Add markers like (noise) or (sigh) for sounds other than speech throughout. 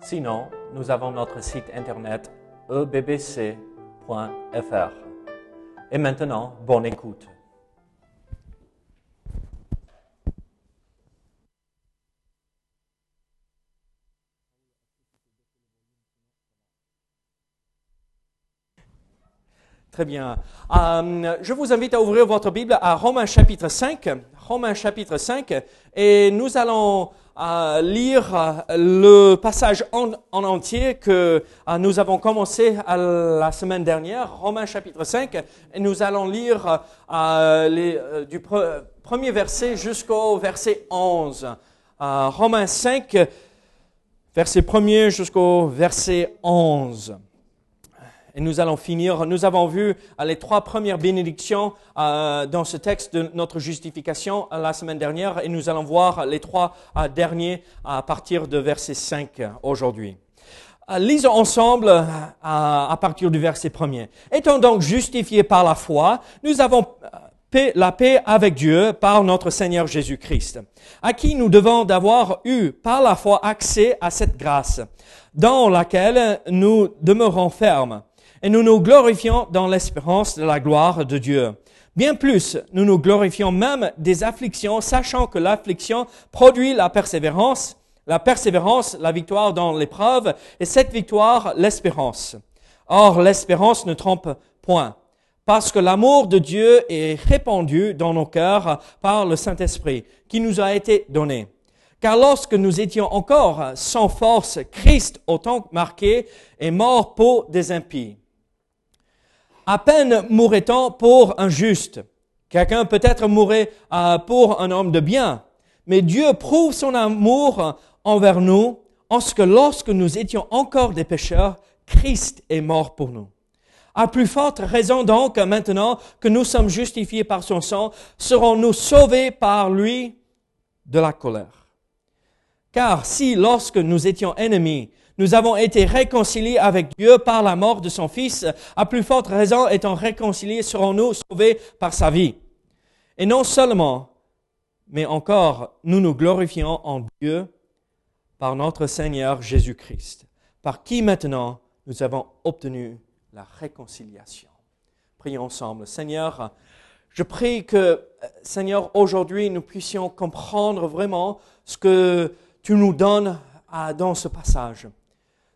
Sinon, nous avons notre site internet ebbc.fr. Et maintenant, bonne écoute. Très bien. Euh, je vous invite à ouvrir votre Bible à Romains chapitre 5. Romains chapitre 5. Et nous allons euh, lire euh, le passage en, entier que nous avons commencé la semaine dernière, Romains chapitre 5. Et nous allons lire les, du premier verset jusqu'au verset 11. Romains 5, verset 1 jusqu'au verset 11. Et nous allons finir. Nous avons vu euh, les trois premières bénédictions euh, dans ce texte de notre justification euh, la semaine dernière et nous allons voir les trois derniers à partir de verset 5 aujourd'hui. Lisons ensemble à partir du verset premier. Étant donc justifiés par la foi, nous avons la paix avec Dieu par notre Seigneur Jésus-Christ, à qui nous devons d'avoir eu par la foi accès à cette grâce, dans laquelle nous demeurons fermes et nous nous glorifions dans l'espérance de la gloire de Dieu. Bien plus, nous nous glorifions même des afflictions, sachant que l'affliction produit la persévérance, la persévérance, la victoire dans l'épreuve, et cette victoire, l'espérance. Or, l'espérance ne trompe point, parce que l'amour de Dieu est répandu dans nos cœurs par le Saint-Esprit, qui nous a été donné. Car lorsque nous étions encore sans force, Christ, autant marqué, est mort pour des impies. À peine mourrait-on pour un juste. Quelqu'un peut-être mourrait euh, pour un homme de bien. Mais Dieu prouve son amour envers nous en ce que lorsque nous étions encore des pécheurs, Christ est mort pour nous. À plus forte raison donc, maintenant que nous sommes justifiés par son sang, serons-nous sauvés par lui? De la colère. Car si lorsque nous étions ennemis, nous avons été réconciliés avec Dieu par la mort de son Fils. À plus forte raison, étant réconciliés, serons-nous sauvés par sa vie. Et non seulement, mais encore, nous nous glorifions en Dieu par notre Seigneur Jésus-Christ, par qui maintenant nous avons obtenu la réconciliation. Prions ensemble. Seigneur, je prie que, Seigneur, aujourd'hui, nous puissions comprendre vraiment ce que tu nous donnes euh, dans ce passage.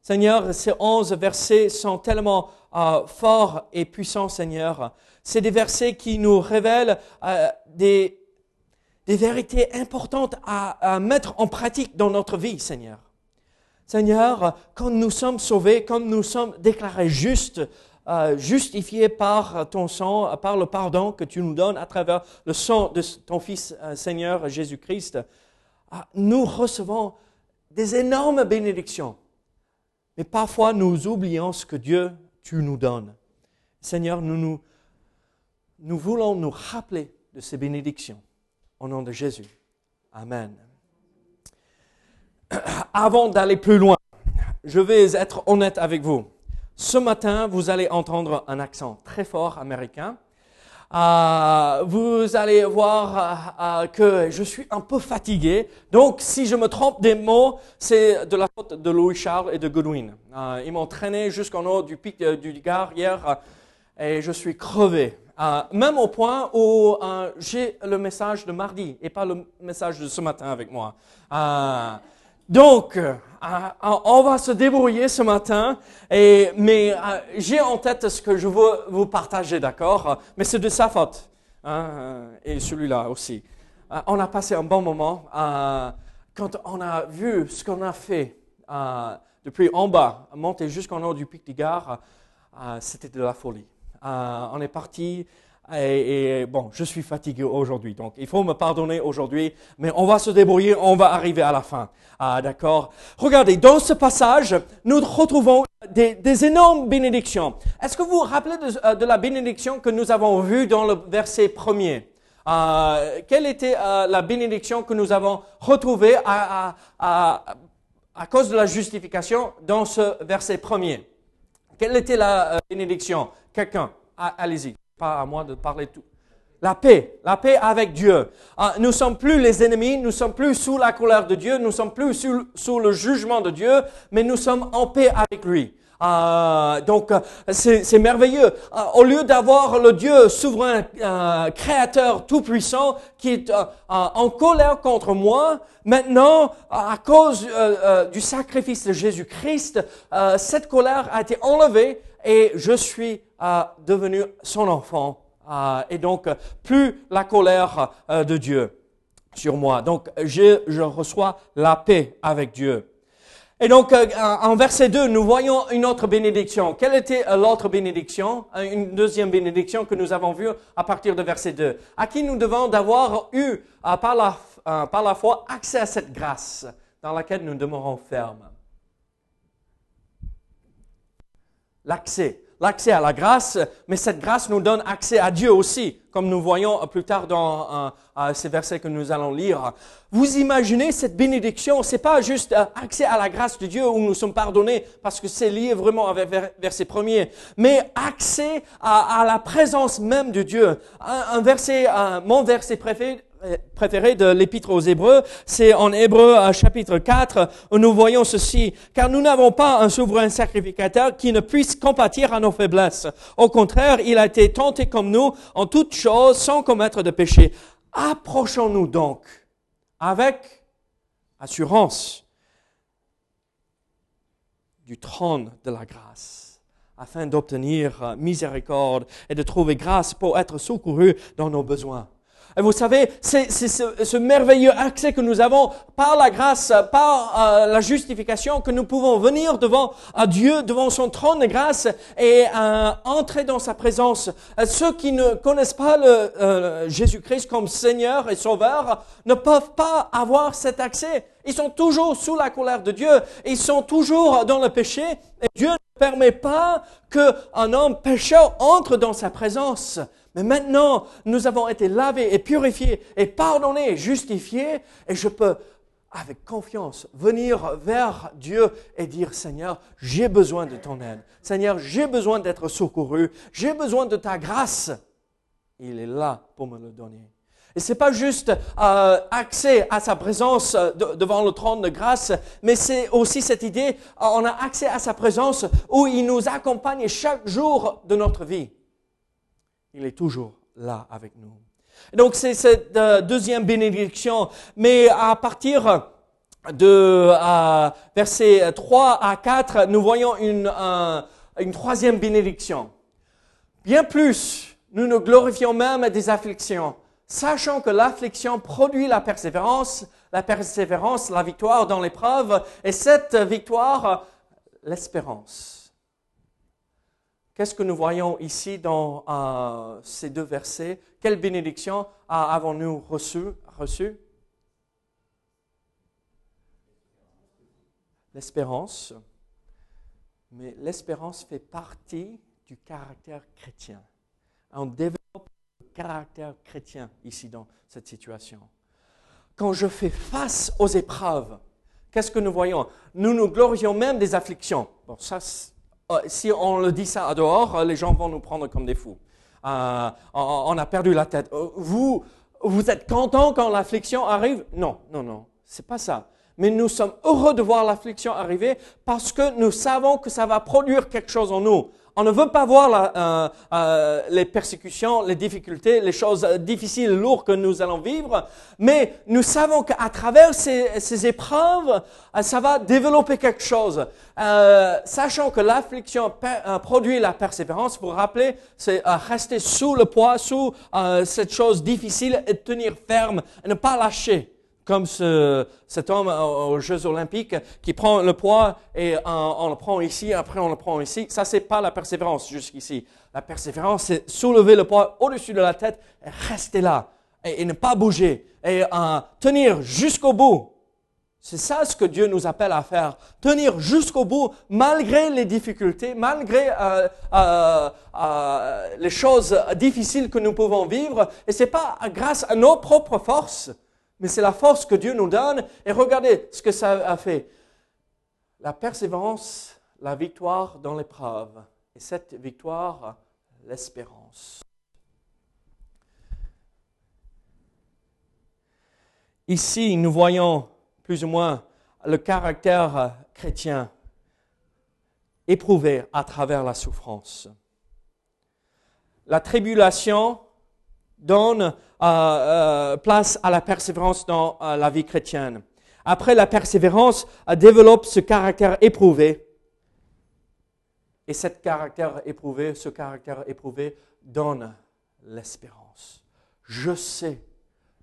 Seigneur, ces onze versets sont tellement euh, forts et puissants, Seigneur. C'est des versets qui nous révèlent euh, des, vérités importantes à, mettre en pratique dans notre vie, Seigneur. Seigneur, quand nous sommes sauvés, quand nous sommes déclarés justes, euh, justifiés par ton sang, par le pardon que tu nous donnes à travers le sang de ton Fils Seigneur Jésus-Christ, nous recevons des énormes bénédictions. Mais parfois, nous oublions ce que Dieu, tu nous donnes. Seigneur, nous, nous, nous voulons nous rappeler de ces bénédictions. Au nom de Jésus. Amen. (clears throat) Avant d'aller plus loin, je vais être honnête avec vous. Ce matin, vous allez entendre un accent très fort américain. Euh, vous allez voir euh, euh, que je suis un peu fatigué. Donc, si je me trompe des mots, c'est de la faute de Louis Charles et de Goodwin. ils m'ont traîné jusqu'en haut du pic du Gard hier et je suis crevé. même au point où j'ai le message de mardi et pas le message de ce matin avec moi. Donc, euh, euh, on va se débrouiller ce matin, mais euh, j'ai en tête ce que je veux vous partager, d'accord? Mais c'est de sa faute, hein, et celui-là aussi. on a passé un bon moment quand on a vu ce qu'on a fait depuis en bas, monter jusqu'en haut du pic du Gard, c'était de la folie. on est parti Et, bon, je suis fatigué aujourd'hui, donc il faut me pardonner aujourd'hui, mais on va se débrouiller, on va arriver à la fin. Ah, d'accord. Regardez, dans ce passage, nous retrouvons des, énormes bénédictions. Est-ce que vous vous rappelez de, de, la bénédiction que nous avons vue dans le verset premier? Euh, Quelle était euh, la bénédiction que nous avons retrouvée à, à, à, à cause de la justification dans ce verset premier? Quelle était la euh, bénédiction? Quelqu'un, allez-y à moi de parler tout. La paix, la paix avec Dieu. Ah, nous sommes plus les ennemis, nous sommes plus sous la colère de Dieu, nous sommes plus sous, le jugement de Dieu, mais nous sommes en paix avec lui. Ah, donc c'est merveilleux. Ah, au lieu d'avoir le Dieu souverain, euh, créateur, tout puissant, qui est euh, en colère contre moi, maintenant à cause euh, du sacrifice de Jésus-Christ, cette colère a été enlevée et je suis devenu son enfant. et donc, plus la colère euh, de Dieu sur moi. Donc, je, reçois la paix avec Dieu. Et donc, euh, en verset 2, nous voyons une autre bénédiction. Quelle était euh, l'autre bénédiction? Une deuxième bénédiction que nous avons vue à partir de verset 2. À qui nous devons d'avoir eu, par, la, par la foi, accès à cette grâce dans laquelle nous demeurons fermes. L'accès l'accès à la grâce, mais cette grâce nous donne accès à Dieu aussi, comme nous voyons plus tard dans euh, ces versets que nous allons lire. Vous imaginez cette bénédiction, c'est pas juste euh, accès à la grâce de Dieu où nous sommes pardonnés, parce que c'est lié vraiment avec verset premier, mais accès à, la présence même de Dieu. Un, verset, mon verset préféré, préféré de l'épître aux Hébreux, c'est en Hébreu chapitre 4 où nous voyons ceci. Car nous n'avons pas un souverain sacrificateur qui ne puisse compatir à nos faiblesses. Au contraire, il a été tenté comme nous en toutes choses sans commettre de péché. Approchons-nous donc avec assurance du trône de la grâce afin d'obtenir miséricorde et de trouver grâce pour être secouru dans nos besoins. Vous savez, c'est ce, merveilleux accès que nous avons par la grâce, par euh, la justification, que nous pouvons venir devant Dieu, devant son trône de grâce et euh, entrer dans sa présence. Euh, ceux qui ne connaissent pas le Jésus-Christ comme Seigneur et Sauveur ne peuvent pas avoir cet accès. Ils sont toujours sous la colère de Dieu. Ils sont toujours dans le péché. Et Dieu ne permet pas qu'un homme pécheur entre dans sa présence. Mais maintenant, nous avons été lavés et purifiés et pardonnés et justifiés et je peux, avec confiance, venir vers Dieu et dire, Seigneur, j'ai besoin de ton aide. Seigneur, j'ai besoin d'être secouru. J'ai besoin de ta grâce. Il est là pour me le donner. Et c'est pas juste euh, accès à sa présence euh, devant le trône de grâce, mais c'est aussi cette idée, euh, on a accès à sa présence où il nous accompagne chaque jour de notre vie. Il est toujours là avec nous. donc c'est cette euh, deuxième bénédiction, mais à partir de euh, versets 3 à 4, nous voyons une, une troisième bénédiction. Bien plus, nous nous glorifions même des afflictions, sachant que l'affliction produit la persévérance, la persévérance, la victoire dans l'épreuve, et cette victoire, l'espérance. Qu'est-ce que nous voyons ici dans euh, ces deux versets? Quelle bénédiction avons-nous reçue reçu? L'espérance. Mais l'espérance fait partie du caractère chrétien. Caractère chrétien ici dans cette situation. Quand je fais face aux épreuves, qu'est-ce que nous voyons? Nous nous glorions même des afflictions. Bon, ça, euh, si on le dit ça à dehors, euh, les gens vont nous prendre comme des fous. Euh, on a perdu la tête. Vous, vous êtes content quand l'affliction arrive? Non, non, non, c'est pas ça. Mais nous sommes heureux de voir l'affliction arriver parce que nous savons que ça va produire quelque chose en nous. On ne veut pas voir la, euh, euh, les persécutions, les difficultés, les choses difficiles, lourdes que nous allons vivre, mais nous savons qu'à travers ces, ces, épreuves, euh, ça va développer quelque chose. Euh, sachant que l'affliction euh, produit la persévérance, vous vous rappelez, c'est rester sous le poids, sous cette chose difficile et tenir ferme et ne pas lâcher comme ce, cet homme aux Jeux Olympiques qui prend le poids et on, le prend ici, après on le prend ici. Ça, c'est pas la persévérance jusqu'ici. La persévérance, c'est soulever le poids au-dessus de la tête et rester là et, ne pas bouger et tenir jusqu'au bout. C'est ça ce que Dieu nous appelle à faire. Tenir jusqu'au bout, malgré les difficultés, malgré euh, euh, euh, les choses difficiles que nous pouvons vivre. Et c'est pas grâce à nos propres forces, mais c'est la force que Dieu nous donne. Et regardez ce que ça a fait. La persévérance, la victoire dans l'épreuve. Et cette victoire, l'espérance. Ici, nous voyons plus ou moins le caractère chrétien éprouvé à travers la souffrance. La tribulation donne euh, euh, place à la persévérance dans euh, la vie chrétienne. Après, la persévérance développe ce caractère éprouvé. Et ce caractère éprouvé, ce caractère éprouvé donne l'espérance. Je sais,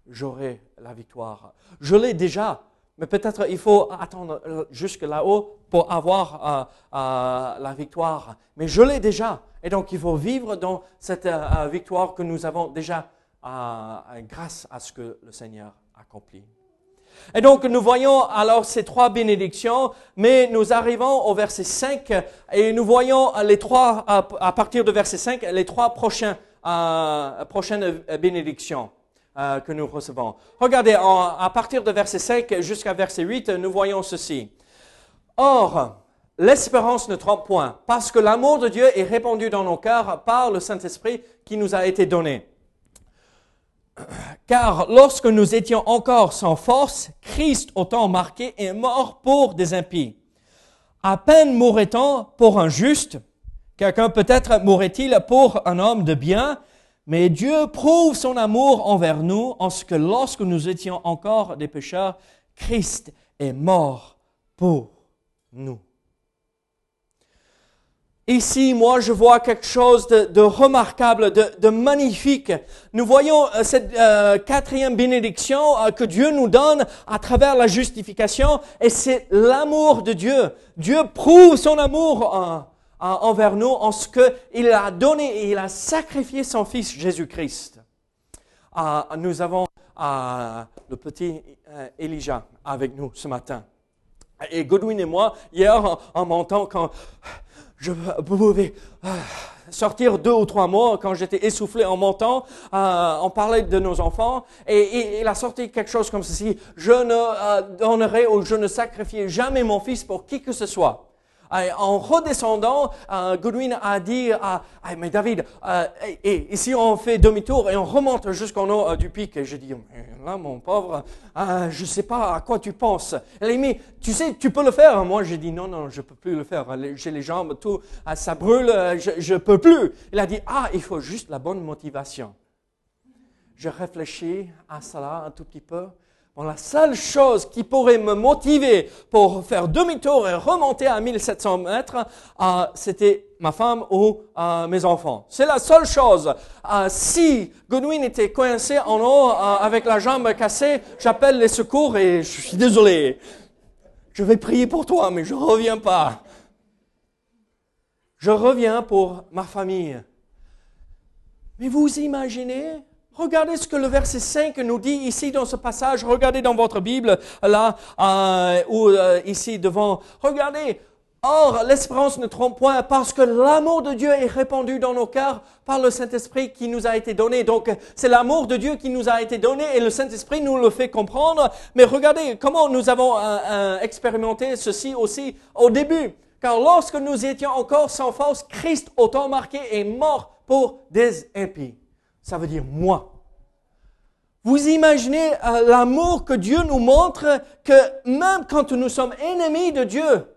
j'aurai la victoire. Je l'ai déjà mais peut-être il faut attendre euh, jusque là-haut pour avoir euh, euh, la victoire. Mais je l'ai déjà. Et donc il faut vivre dans cette victoire que nous avons déjà grâce à ce que le Seigneur accomplit. Et donc nous voyons alors ces trois bénédictions, mais nous arrivons au verset 5 et nous voyons les trois, à, partir de verset 5, les trois prochains, prochaines bénédictions. Euh, que nous recevons. Regardez, à partir de verset 5 jusqu'à verset 8, nous voyons ceci. Or, l'espérance ne trompe point, parce que l'amour de Dieu est répandu dans nos cœurs par le Saint-Esprit qui nous a été donné. (clears throat) Car lorsque nous étions encore sans force, Christ, au temps marqué, est mort pour des impies. À peine mourrait-on pour un juste, quelqu'un peut-être mourrait-il pour un homme de bien, mais Dieu prouve son amour envers nous en ce que lorsque nous étions encore des pécheurs, Christ est mort pour nous. Ici, moi, je vois quelque chose de, remarquable, de, magnifique. Nous voyons euh, cette euh, quatrième bénédiction euh, que Dieu nous donne à travers la justification, et c'est l'amour de Dieu. Dieu prouve son amour envers nous en ce qu'il a donné et il a sacrifié son Fils Jésus-Christ. Ah, nous avons ah, le petit euh, Elijah avec nous ce matin. Et Godwin et moi, hier, en, montant, quand je pouvais ah, sortir deux ou trois mots, quand j'étais essoufflé en montant, on parlait de nos enfants, et, il a sorti quelque chose comme ceci, je ne euh, donnerai ou je ne sacrifierai jamais mon fils pour qui que ce soit. En redescendant, euh, Goodwin a dit à, mais David, euh, et, si on fait demi-tour et on remonte jusqu'en haut euh, du pic, et je dis, là, mon pauvre, je ne sais pas à quoi tu penses. Elle a dit, tu sais, tu peux le faire. Moi, j'ai dit, non, non, je peux plus le faire. J'ai les jambes, tout, ça brûle, je ne peux plus. Il a dit, ah, il faut juste la bonne motivation. Je réfléchis à cela un tout petit peu la seule chose qui pourrait me motiver pour faire demi-tour et remonter à 1700 mètres, euh, c'était ma femme ou euh, mes enfants. C'est la seule chose. Euh, si Godwin était coincé en haut avec la jambe cassée, j'appelle les secours et je suis désolé. Je vais prier pour toi, mais je reviens pas. Je reviens pour ma famille. Mais vous imaginez Regardez ce que le verset 5 nous dit ici dans ce passage. Regardez dans votre Bible, là, euh, ou euh, ici devant. Regardez. Or, l'espérance ne trompe point parce que l'amour de Dieu est répandu dans nos cœurs par le Saint-Esprit qui nous a été donné. Donc, c'est l'amour de Dieu qui nous a été donné et le Saint-Esprit nous le fait comprendre. Mais regardez comment nous avons euh, expérimenté ceci aussi au début. Car lorsque nous étions encore sans force, Christ, au temps marqué, est mort pour des impies ça veut dire moi. Vous imaginez euh, l'amour que Dieu nous montre que même quand nous sommes ennemis de Dieu,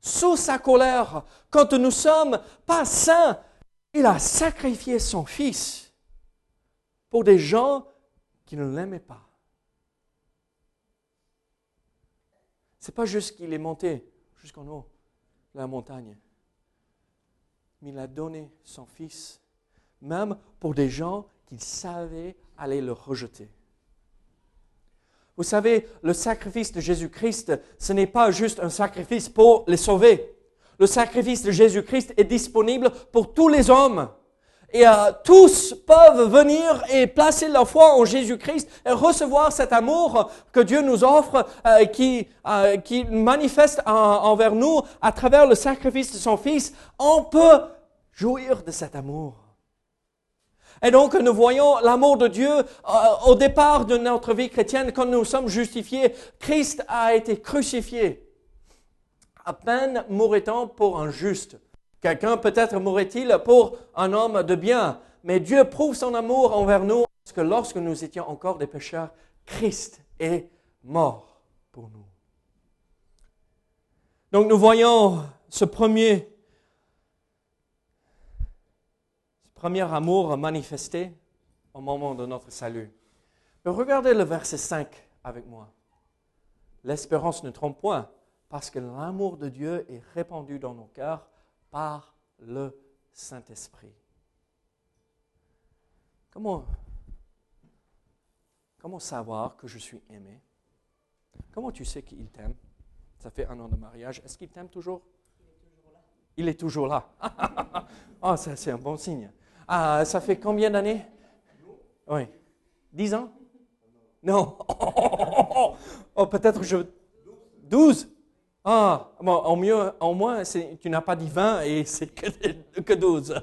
sous sa colère, quand nous sommes pas saints, il a sacrifié son fils pour des gens qui ne l'aimaient pas. C'est pas juste qu'il est monté jusqu'en haut de la montagne, mais il a donné son fils même pour des gens qui savaient aller le rejeter. Vous savez, le sacrifice de Jésus-Christ, ce n'est pas juste un sacrifice pour les sauver. Le sacrifice de Jésus-Christ est disponible pour tous les hommes. Et euh, tous peuvent venir et placer leur foi en Jésus-Christ et recevoir cet amour que Dieu nous offre, euh, qui, euh, qui manifeste envers nous à travers le sacrifice de son Fils. On peut jouir de cet amour. Et donc, nous voyons l'amour de Dieu au départ de notre vie chrétienne, quand nous sommes justifiés. Christ a été crucifié. À peine mourrait-on pour un juste. Quelqu'un peut-être mourrait-il pour un homme de bien, mais Dieu prouve son amour envers nous parce que lorsque nous étions encore des pécheurs, Christ est mort pour nous. Donc nous voyons ce premier, ce premier amour manifesté au moment de notre salut. regardez le verset 5 avec moi. L'espérance ne trompe point, parce que l'amour de Dieu est répandu dans nos cœurs par le Saint-Esprit. Comment, comment savoir que je suis aimé? Comment tu sais qu'il t'aime? Ça fait un an de mariage. Est-ce qu'il t'aime toujours? Il est toujours là. (laughs) Ah, ça c'est un bon signe. Ah, ça fait combien d'années? Oui. Dix ans? Non. (laughs) Oh, peut-être je... Douze? Ah, bon, au, mieux, au moins, tu n'as pas dit 20 et c'est que, (laughs) que 12.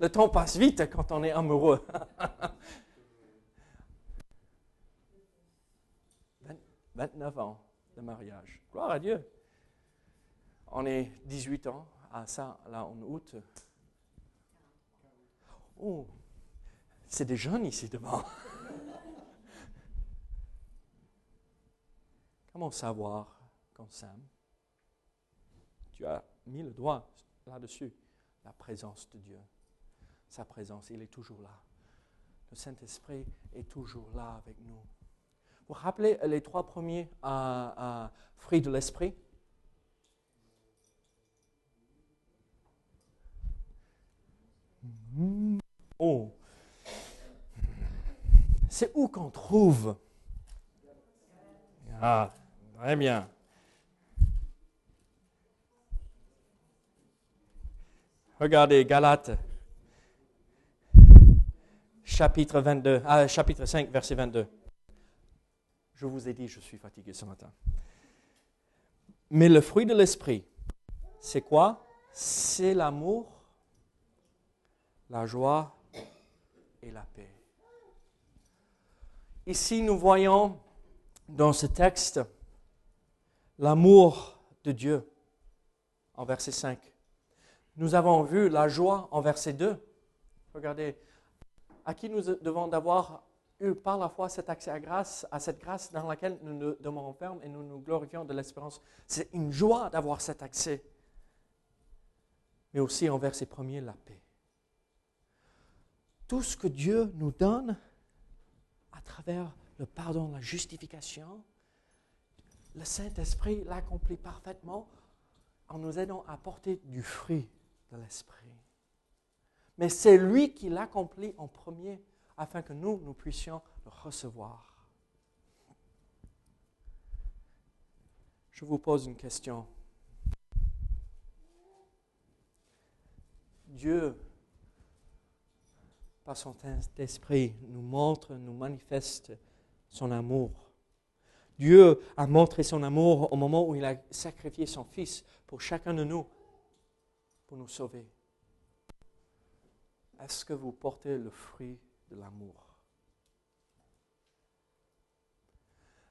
Le temps passe vite quand on est amoureux. (laughs) 29 ans de mariage. Gloire à Dieu. On est 18 ans à ça, là, en août. Oh, c'est des jeunes ici devant. Comment savoir qu'on s'aime? tu as mis le doigt là-dessus, la présence de Dieu? Sa présence, il est toujours là. Le Saint-Esprit est toujours là avec nous. Vous vous rappelez les trois premiers euh, fruits de l'Esprit? Oh. C'est où qu'on trouve? Ah, très bien. Regardez Galates, chapitre, 22, ah, chapitre 5, verset 22. Je vous ai dit, je suis fatigué ce matin. Mais le fruit de l'esprit, c'est quoi? C'est l'amour, la joie et la paix. Ici, nous voyons dans ce texte l'amour de Dieu en verset 5. Nous avons vu la joie en verset 2. Regardez, à qui nous devons d'avoir eu par la foi cet accès à grâce, à cette grâce dans laquelle nous nous demeurons fermes et nous nous glorifions de l'espérance. C'est une joie d'avoir cet accès. Mais aussi en verset premier, la paix. Tout ce que Dieu nous donne à travers le pardon, la justification, le Saint-Esprit l'accomplit parfaitement en nous aidant à porter du fruit de l'Esprit. Mais c'est lui qui l'accomplit en premier afin que nous, nous puissions le recevoir. Je vous pose une question. Dieu, par son esprit, nous montre, nous manifeste son amour. Dieu a montré son amour au moment où il a sacrifié son Fils pour chacun de nous pour nous sauver. Est-ce que vous portez le fruit de l'amour?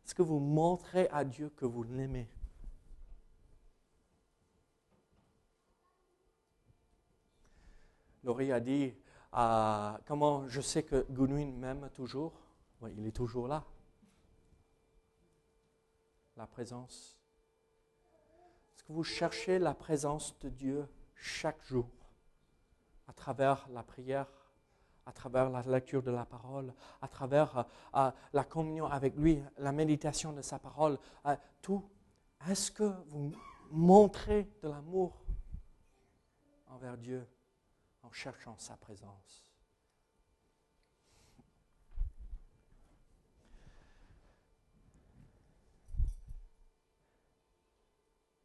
Est-ce que vous montrez à Dieu que vous l'aimez? Laurie a dit, comment je sais que Gounouin m'aime toujours Il est toujours là. La présence. Est-ce que vous cherchez la présence de Dieu chaque jour, à travers la prière, à travers la lecture de la parole, à travers euh, euh, la communion avec lui, la méditation de sa parole, euh, tout? Est-ce que vous montrez de l'amour envers Dieu? en cherchant sa présence.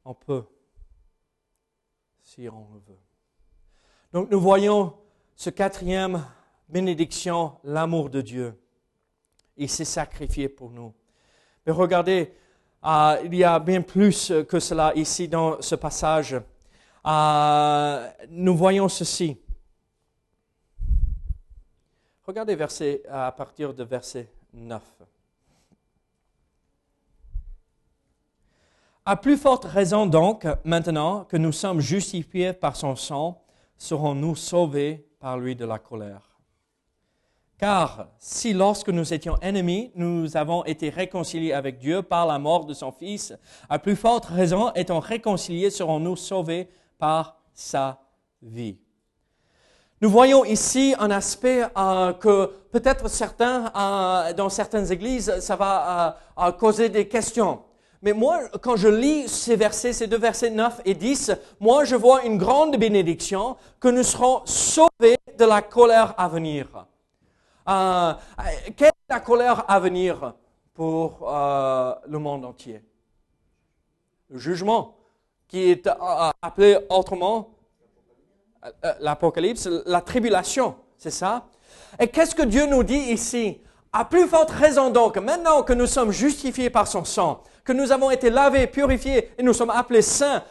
On peut, si on le veut. Donc nous voyons ce quatrième bénédiction, l'amour de Dieu. Il s'est sacrifié pour nous. Mais regardez, ah, il y a bien plus que cela ici dans ce passage. Ah, nous voyons ceci. Regardez à partir de verset 9. À plus forte raison donc, maintenant que nous sommes justifiés par son sang, serons-nous sauvés par lui de la colère. Car si lorsque nous étions ennemis, nous avons été réconciliés avec Dieu par la mort de son Fils, à plus forte raison, étant réconciliés, serons-nous sauvés par sa vie. Nous voyons ici un aspect euh, que peut-être certains, euh, dans certaines églises, ça va euh, causer des questions. Mais moi, quand je lis ces versets, ces deux versets 9 et 10, moi, je vois une grande bénédiction que nous serons sauvés de la colère à venir. Quelle est la colère à venir pour le monde entier? Le jugement, qui est appelé autrement l'Apocalypse, la tribulation, c'est ça? Et qu'est-ce que Dieu nous dit ici? À plus forte raison donc, maintenant que nous sommes justifiés par son sang, que nous avons été lavés, purifiés et nous sommes appelés saints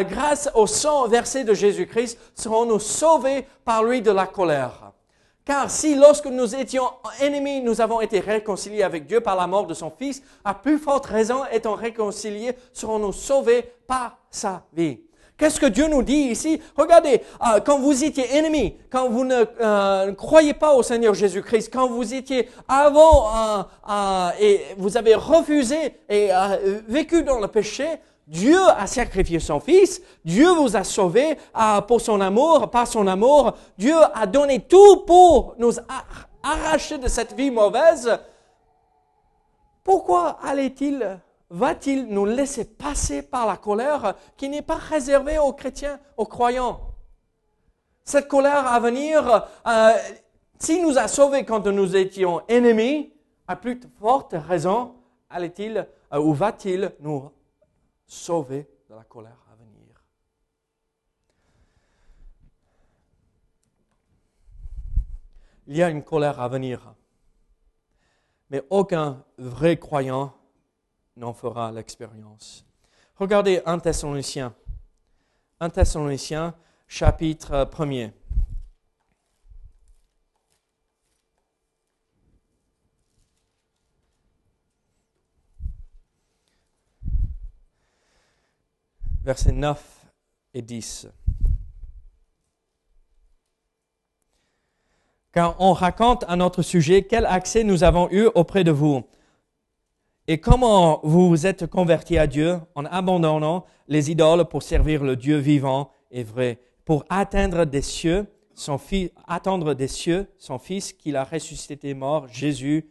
grâce au sang versé de Jésus-Christ, serons-nous sauvés par lui de la colère. Car si lorsque nous étions ennemis, nous avons été réconciliés avec Dieu par la mort de son Fils, à plus forte raison, étant réconciliés, serons-nous sauvés par sa vie. Qu'est-ce que Dieu nous dit ici? Regardez, euh, quand vous étiez ennemis, quand vous ne euh, croyez pas au Seigneur Jésus-Christ, quand vous étiez avant euh, et vous avez refusé et vécu dans le péché, Dieu a sacrifié son Fils, Dieu vous a sauvés pour son amour, par son amour, Dieu a donné tout pour nous arracher de cette vie mauvaise. Pourquoi allait-il va-t-il nous laisser passer par la colère qui n'est pas réservée aux chrétiens, aux croyants? Cette colère à venir, euh, s'il nous a sauvés quand nous étions ennemis, à plus forte raison, allait-il euh, ou va-t-il nous sauver de la colère à venir? Il y a une colère à venir, mais aucun vrai croyant n'en fera l'expérience. Regardez 1 Thessaloniciens. 1 Thessaloniciens, chapitre 1er. Versets 9 et 10. Car on raconte à notre sujet quel accès nous avons eu auprès de vous et comment vous vous êtes convertis à Dieu en abandonnant les idoles pour servir le Dieu vivant et vrai, pour atteindre des cieux son fils, attendre des cieux son Fils qu'il a ressuscité mort, Jésus,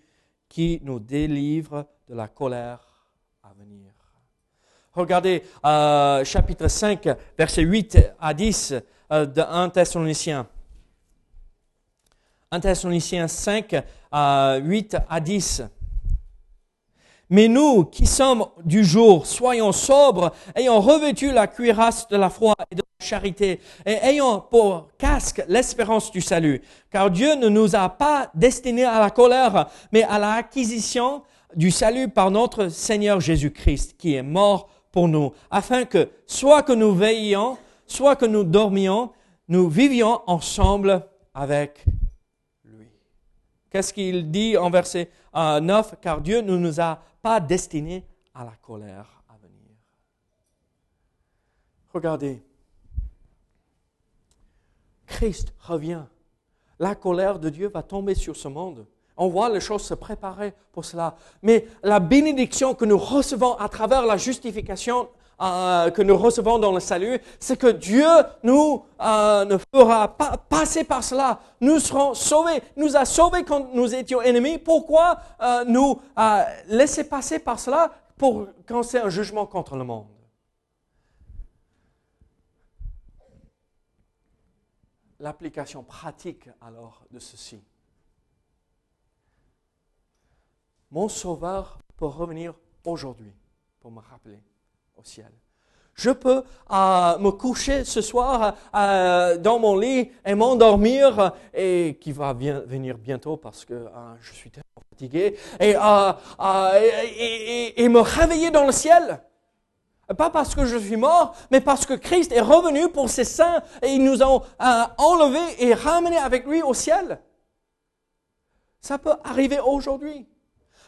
qui nous délivre de la colère à venir. Regardez euh, chapitre 5, versets 8 à 10 euh, de 1 Thessaloniciens. 1 Thessaloniciens 5, euh, 8 à 10. Mais nous qui sommes du jour, soyons sobres, ayant revêtu la cuirasse de la foi et de la charité, et ayant pour casque l'espérance du salut. Car Dieu ne nous a pas destinés à la colère, mais à l'acquisition du salut par notre Seigneur Jésus-Christ, qui est mort pour nous, afin que, soit que nous veillions, soit que nous dormions, nous vivions ensemble avec lui. Qu'est-ce qu'il dit en verset 9 euh, Car Dieu ne nous a pas destiné à la colère à venir. Regardez, Christ revient. La colère de Dieu va tomber sur ce monde. On voit les choses se préparer pour cela. Mais la bénédiction que nous recevons à travers la justification euh, que nous recevons dans le salut, c'est que Dieu nous euh, ne fera pas passer par cela. Nous serons sauvés. Nous a sauvés quand nous étions ennemis. Pourquoi euh, nous laisser passer par cela pour quand c'est un jugement contre le monde? L'application pratique alors de ceci. Mon Sauveur peut revenir aujourd'hui pour me rappeler Je peux euh, me coucher ce soir euh, dans mon lit et m'endormir et qui va venir bientôt parce que euh, je suis tellement fatigué et, me réveiller dans le ciel. Pas parce que je suis mort, mais parce que Christ est revenu pour ses saints et ils nous ont enlevés et ramenés avec lui au ciel. Ça peut arriver aujourd'hui.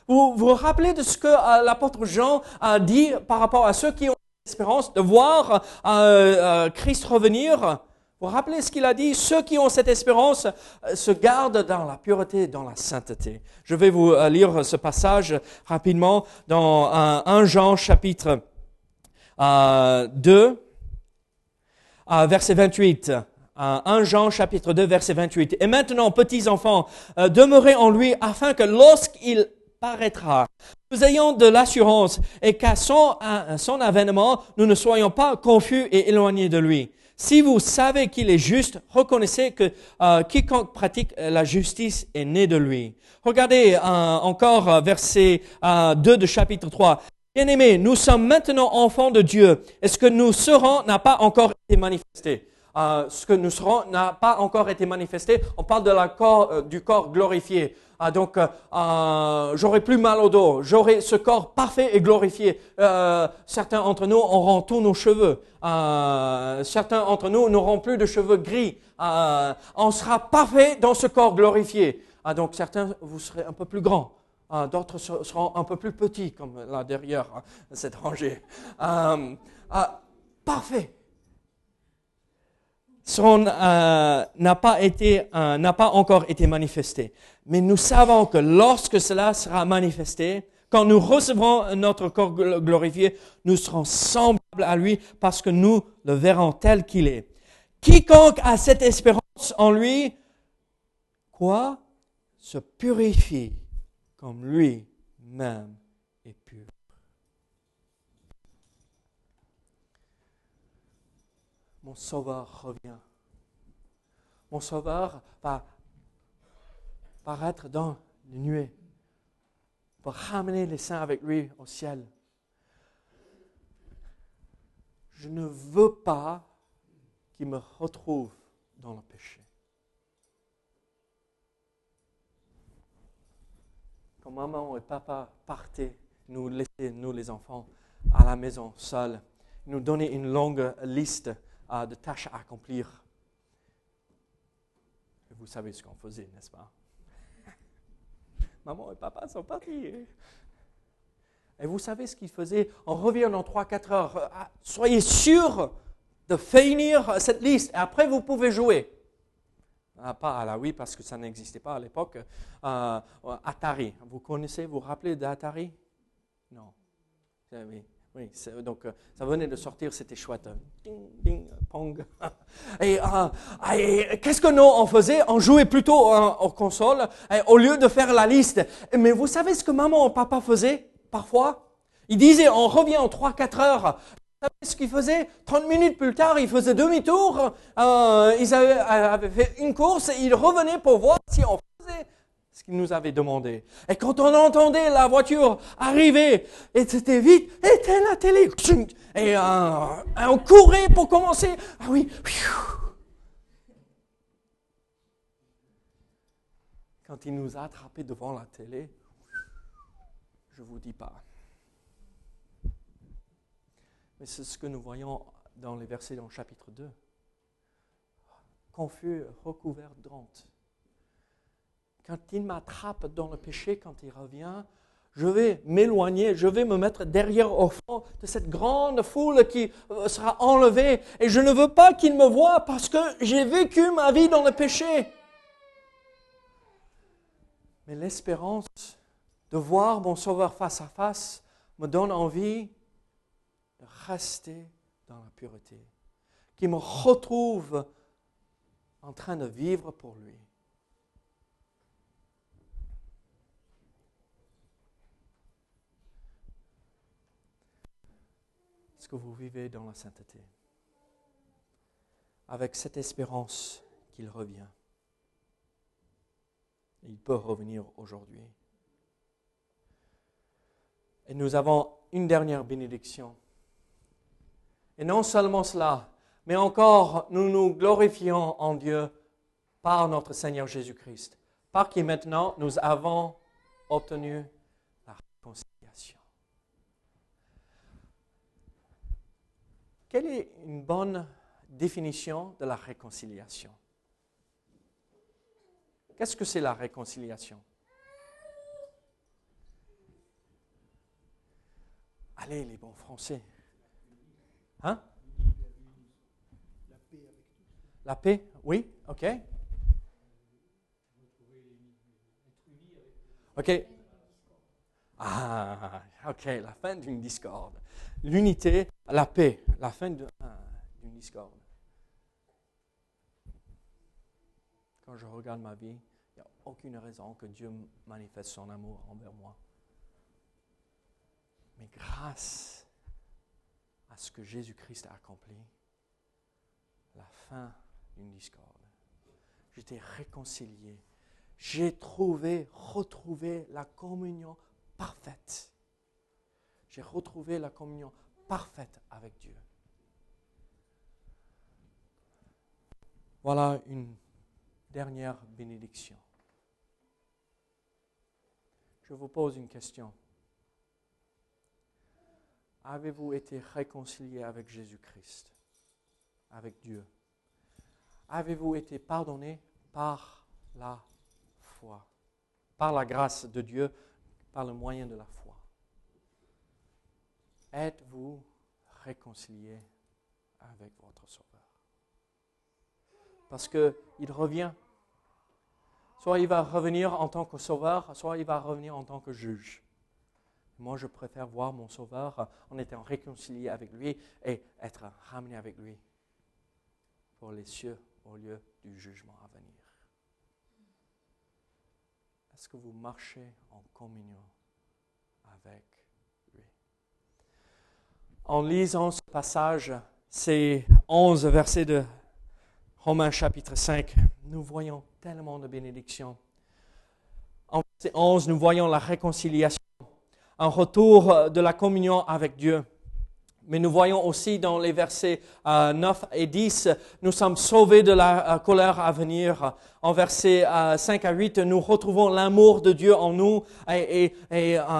Vous vous rappelez de ce que l'apôtre Jean a dit par rapport à ceux qui ont espérance de voir euh, euh, Christ revenir? Vous vous rappelez ce qu'il a dit? Ceux qui ont cette espérance euh, se gardent dans la pureté, dans la sainteté. Je vais vous lire ce passage rapidement dans 1 Jean chapitre 2, verset 28. 1 Jean chapitre 2 verset 28. Et maintenant, petits enfants, demeurez en lui afin que lorsqu'il Nous ayons de l'assurance et qu'à son, avènement, nous ne soyons pas confus et éloignés de lui. Si vous savez qu'il est juste, reconnaissez que euh, quiconque pratique la justice est né de lui. Regardez euh, encore euh, verset 2 de chapitre 3. Bien-aimés, nous sommes maintenant enfants de Dieu et ce que nous serons n'a pas encore été manifesté? ce que nous serons n'a pas encore été manifesté. On parle de la corps, du corps glorifié. Ah, donc, euh, euh, j'aurai plus mal au dos. J'aurai ce corps parfait et glorifié. Euh, certains d'entre nous auront tous nos cheveux. Certains d'entre nous n'auront plus de cheveux gris. On sera parfait dans ce corps glorifié. Ah, donc, certains, vous serez un peu plus grands. Ah, d'autres seront un peu plus petits, comme là derrière cette rangée. parfait son n'a pas encore été manifesté. Mais nous savons que lorsque cela sera manifesté, quand nous recevrons notre corps glorifié, nous serons semblables à lui parce que nous le verrons tel qu'il est. Quiconque a cette espérance en lui, quoi? Se purifie comme lui-même est pur. mon sauveur revient. Mon sauveur va paraître dans les nuées pour ramener les saints avec lui au ciel. Je ne veux pas qu'il me retrouve dans le péché. Quand maman et papa partaient, nous laissaient, nous les enfants, à la maison seuls, nous donnaient une longue liste de tâches à accomplir. vous savez ce qu'on faisait, n'est-ce pas? Maman et papa sont partis. Et vous savez ce qu'ils faisaient? On revient dans 3-4 heures. Ah, soyez sûr de finir cette liste. Et après, vous pouvez jouer. Ah, pas à la Wii parce que ça n'existait pas à l'époque. Euh, Atari. Vous connaissez, vous vous rappelez d'Atari? Non. Oui. Oui, donc euh, ça venait de sortir, c'était chouette. Ding, ding, pong. (laughs) Et, euh, et qu'est-ce que nous on faisait? On jouait plutôt euh, aux consoles au lieu de faire la liste. Mais vous savez ce que maman et papa faisaient parfois? Ils disaient on revient en 3-4 heures. Vous savez ce qu'ils faisaient? 30 minutes plus tard, ils faisaient demi-tour. ils avaient, avaient, fait une course et ils revenaient pour voir si on faisait ce qu'il nous avait demandé. Et quand on entendait la voiture arriver, et c'était vite, était la télé. Et on courait pour commencer. Ah oui. Quand il nous a attrapés devant la télé, je ne vous dis pas. Mais c'est ce que nous voyons dans les versets dans le chapitre 2. Confus, recouvert d'honte quand il m'attrape dans le péché, quand il revient, je vais m'éloigner, je vais me mettre derrière au fond de cette grande foule qui euh, sera enlevée. Et je ne veux pas qu'il me voie parce que j'ai vécu ma vie dans le péché. Mais l'espérance de voir mon Sauveur face à face me donne envie de rester dans la pureté, qui me retrouve en train de vivre pour lui. Que vous vivez dans la sainteté, avec cette espérance qu'il revient. Il peut revenir aujourd'hui. Et nous avons une dernière bénédiction. Et non seulement cela, mais encore nous nous glorifions en Dieu par notre Seigneur Jésus-Christ, par qui maintenant nous avons obtenu la réconciliation. Quelle est une bonne définition de la réconciliation? Qu'est-ce que c'est la réconciliation? Allez, les bons Français. Hein? La paix, oui, ok. Ok. Ah, ok, la fin d'une discorde. L'unité, la paix, la fin ah, d'une discorde. Quand je regarde ma vie, il n'y a aucune raison que Dieu manifeste son amour envers moi. Mais grâce à ce que Jésus-Christ a accompli, la fin d'une discorde, j'étais réconcilié. J'ai trouvé, retrouvé la communion parfaite. J'ai retrouvé la communion parfaite avec Dieu. Voilà une dernière bénédiction. Je vous pose une question. Avez-vous été réconcilié avec Jésus-Christ, avec Dieu? Avez-vous été pardonné par la foi, par la grâce de Dieu, par le moyen de la foi? Êtes-vous réconcilié avec votre Sauveur? Parce qu'il revient. Soit il va revenir en tant que Sauveur, soit il va revenir en tant que juge. Moi, je préfère voir mon Sauveur en étant réconcilié avec lui et être ramené avec lui pour les cieux au lieu du jugement à venir. Est-ce que vous marchez en communion avec En lisant ce passage, ces onze versets de Romains chapitre 5, nous voyons tellement de bénédictions. En verset 11, nous voyons la réconciliation un retour de la communion avec Dieu. Mais nous voyons aussi dans les versets 9 euh, et 10, nous sommes sauvés de la euh, colère à venir. En versets 5 à 8, nous retrouvons l'amour de Dieu en nous et,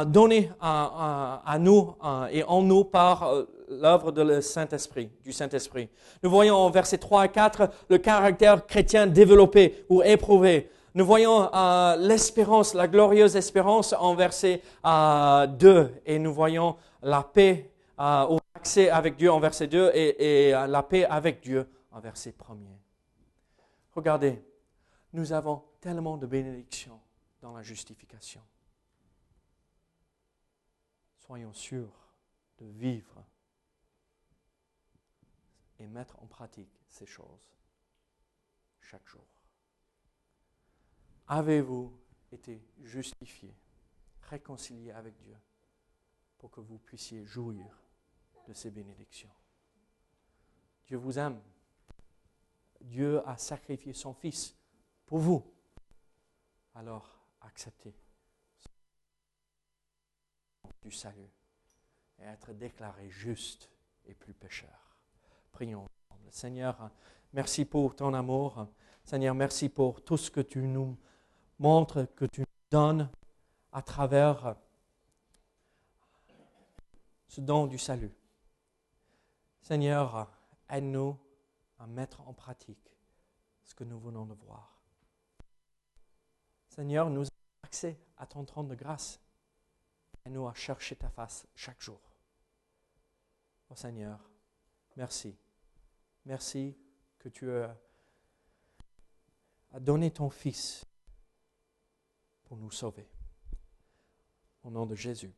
donné à, à, nous et en nous par l'œuvre Saint-Esprit, du Saint-Esprit. Nous voyons en versets 3 à 4 le caractère chrétien développé ou éprouvé. Nous voyons euh, l'espérance, la glorieuse espérance en verset 2 euh, et nous voyons la paix euh, ou l'accès avec Dieu en verset 2 et, la paix avec Dieu en verset 1 Regardez, nous avons tellement de bénédictions dans la justification. Soyons sûrs de vivre et mettre en pratique ces choses chaque jour. Avez-vous été justifié, réconcilié avec Dieu pour que vous puissiez jouir de ces bénédictions Dieu vous aime. Dieu a sacrifié son Fils pour vous. Alors acceptez du salut et être déclaré juste et plus pécheur. Prions ensemble. Seigneur, merci pour ton amour. Seigneur, merci pour tout ce que tu nous montre que tu nous donnes à travers ce don du salut. Seigneur, aide-nous à mettre en pratique ce que nous venons de voir. Seigneur, nous avons accès à ton trône de grâce. Aide-nous à chercher ta face chaque jour. Oh Seigneur, merci. Merci que tu as donné ton Fils pour nous sauver. Au nom de Jésus.